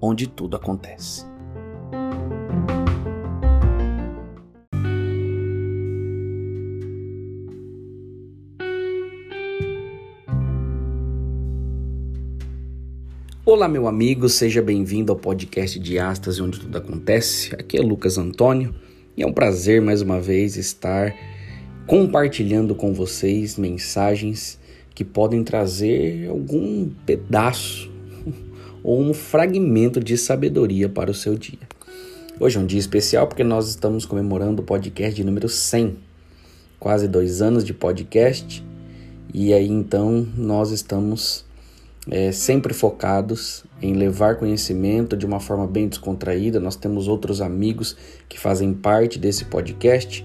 onde tudo acontece. Olá, meu amigo, seja bem-vindo ao podcast de Astas, onde tudo acontece. Aqui é Lucas Antônio e é um prazer mais uma vez estar compartilhando com vocês mensagens que podem trazer algum pedaço ou um fragmento de sabedoria para o seu dia. Hoje é um dia especial porque nós estamos comemorando o podcast de número 100, quase dois anos de podcast, e aí então nós estamos é, sempre focados em levar conhecimento de uma forma bem descontraída. Nós temos outros amigos que fazem parte desse podcast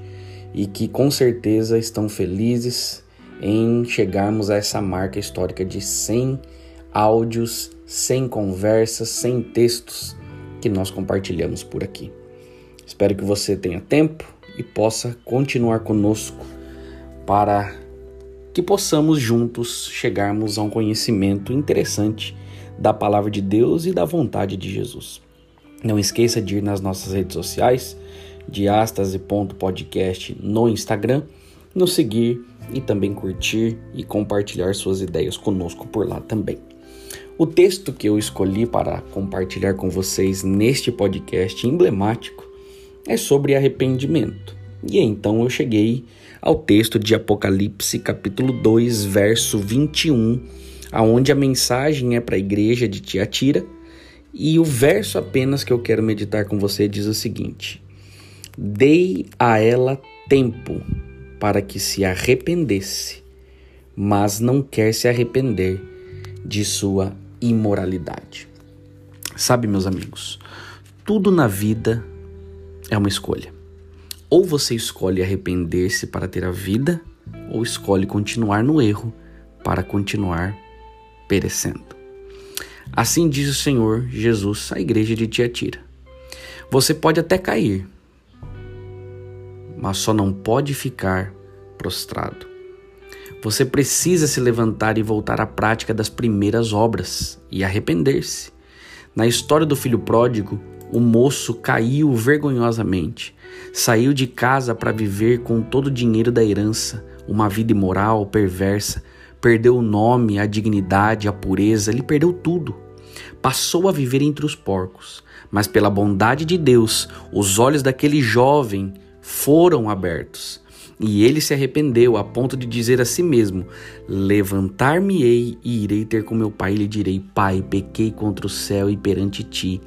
e que com certeza estão felizes em chegarmos a essa marca histórica de 100 áudios, 100 conversas, 100 textos que nós compartilhamos por aqui. Espero que você tenha tempo e possa continuar conosco para que possamos juntos chegarmos a um conhecimento interessante da palavra de Deus e da vontade de Jesus. Não esqueça de ir nas nossas redes sociais, diastase.podcast no Instagram, nos seguir e também curtir e compartilhar suas ideias conosco por lá também. O texto que eu escolhi para compartilhar com vocês neste podcast emblemático é sobre arrependimento. E então eu cheguei ao texto de Apocalipse, capítulo 2, verso 21, aonde a mensagem é para a igreja de Tiatira, e o verso apenas que eu quero meditar com você diz o seguinte: Dei a ela tempo para que se arrependesse, mas não quer se arrepender de sua imoralidade. Sabe, meus amigos, tudo na vida é uma escolha. Ou você escolhe arrepender-se para ter a vida, ou escolhe continuar no erro para continuar perecendo. Assim diz o Senhor Jesus à igreja de Tiatira. Você pode até cair, mas só não pode ficar prostrado. Você precisa se levantar e voltar à prática das primeiras obras e arrepender-se. Na história do filho pródigo, o moço caiu vergonhosamente. Saiu de casa para viver com todo o dinheiro da herança, uma vida imoral, perversa. Perdeu o nome, a dignidade, a pureza, ele perdeu tudo. Passou a viver entre os porcos, mas pela bondade de Deus, os olhos daquele jovem foram abertos. E ele se arrependeu a ponto de dizer a si mesmo: Levantar-me-ei e irei ter com meu pai e lhe direi: Pai, pequei contra o céu e perante ti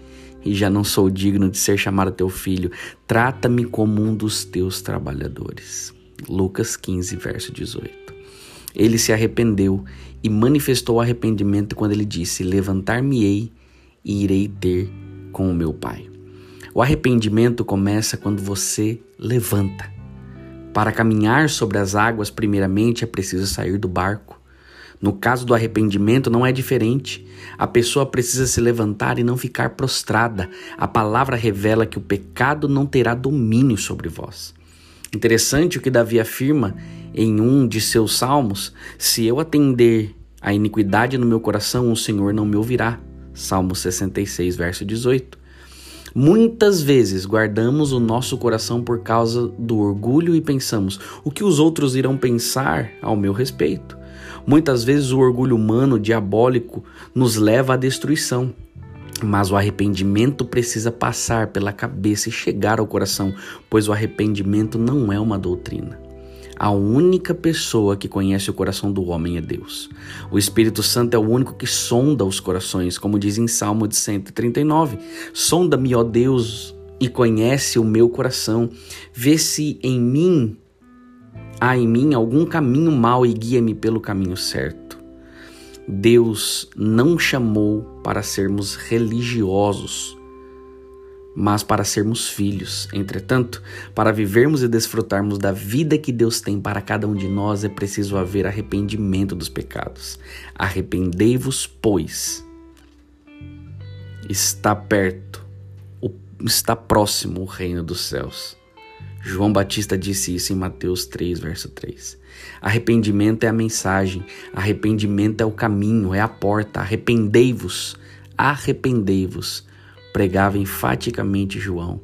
e já não sou digno de ser chamado teu filho. Trata-me como um dos teus trabalhadores. Lucas 15, verso 18. Ele se arrependeu e manifestou arrependimento quando ele disse: Levantar-me-ei e irei ter com o meu pai. O arrependimento começa quando você levanta. Para caminhar sobre as águas, primeiramente é preciso sair do barco. No caso do arrependimento, não é diferente. A pessoa precisa se levantar e não ficar prostrada. A palavra revela que o pecado não terá domínio sobre vós. Interessante o que Davi afirma em um de seus salmos: Se eu atender a iniquidade no meu coração, o Senhor não me ouvirá. Salmo 66, verso 18. Muitas vezes guardamos o nosso coração por causa do orgulho e pensamos: o que os outros irão pensar ao meu respeito? Muitas vezes o orgulho humano diabólico nos leva à destruição. Mas o arrependimento precisa passar pela cabeça e chegar ao coração, pois o arrependimento não é uma doutrina. A única pessoa que conhece o coração do homem é Deus. O Espírito Santo é o único que sonda os corações, como diz em Salmo de 139. Sonda-me, ó Deus, e conhece o meu coração. Vê se em mim há em mim algum caminho mau e guia-me pelo caminho certo. Deus não chamou para sermos religiosos, mas para sermos filhos. Entretanto, para vivermos e desfrutarmos da vida que Deus tem para cada um de nós, é preciso haver arrependimento dos pecados. Arrependei-vos, pois. Está perto, está próximo o reino dos céus. João Batista disse isso em Mateus 3, verso 3. Arrependimento é a mensagem, arrependimento é o caminho, é a porta. Arrependei-vos, arrependei-vos pregava enfaticamente João.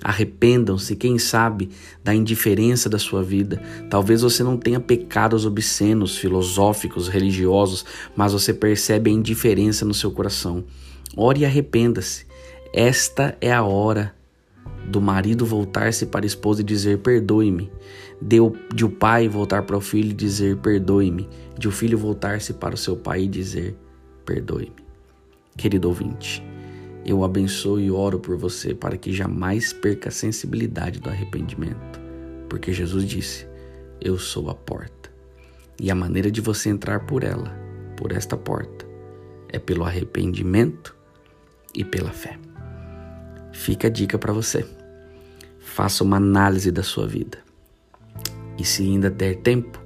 Arrependam-se, quem sabe, da indiferença da sua vida. Talvez você não tenha pecados obscenos, filosóficos, religiosos, mas você percebe a indiferença no seu coração. Ore e arrependa-se. Esta é a hora do marido voltar-se para a esposa e dizer: Perdoe-me. De, de o pai voltar para o filho e dizer: Perdoe-me. De o filho voltar-se para o seu pai e dizer: Perdoe-me. Querido ouvinte, eu abençoo e oro por você para que jamais perca a sensibilidade do arrependimento, porque Jesus disse: Eu sou a porta. E a maneira de você entrar por ela, por esta porta, é pelo arrependimento e pela fé. Fica a dica para você. Faça uma análise da sua vida. E se ainda der tempo,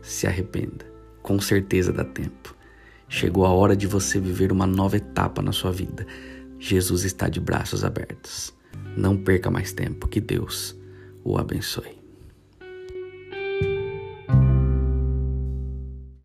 se arrependa. Com certeza dá tempo. Chegou a hora de você viver uma nova etapa na sua vida. Jesus está de braços abertos. Não perca mais tempo. Que Deus o abençoe.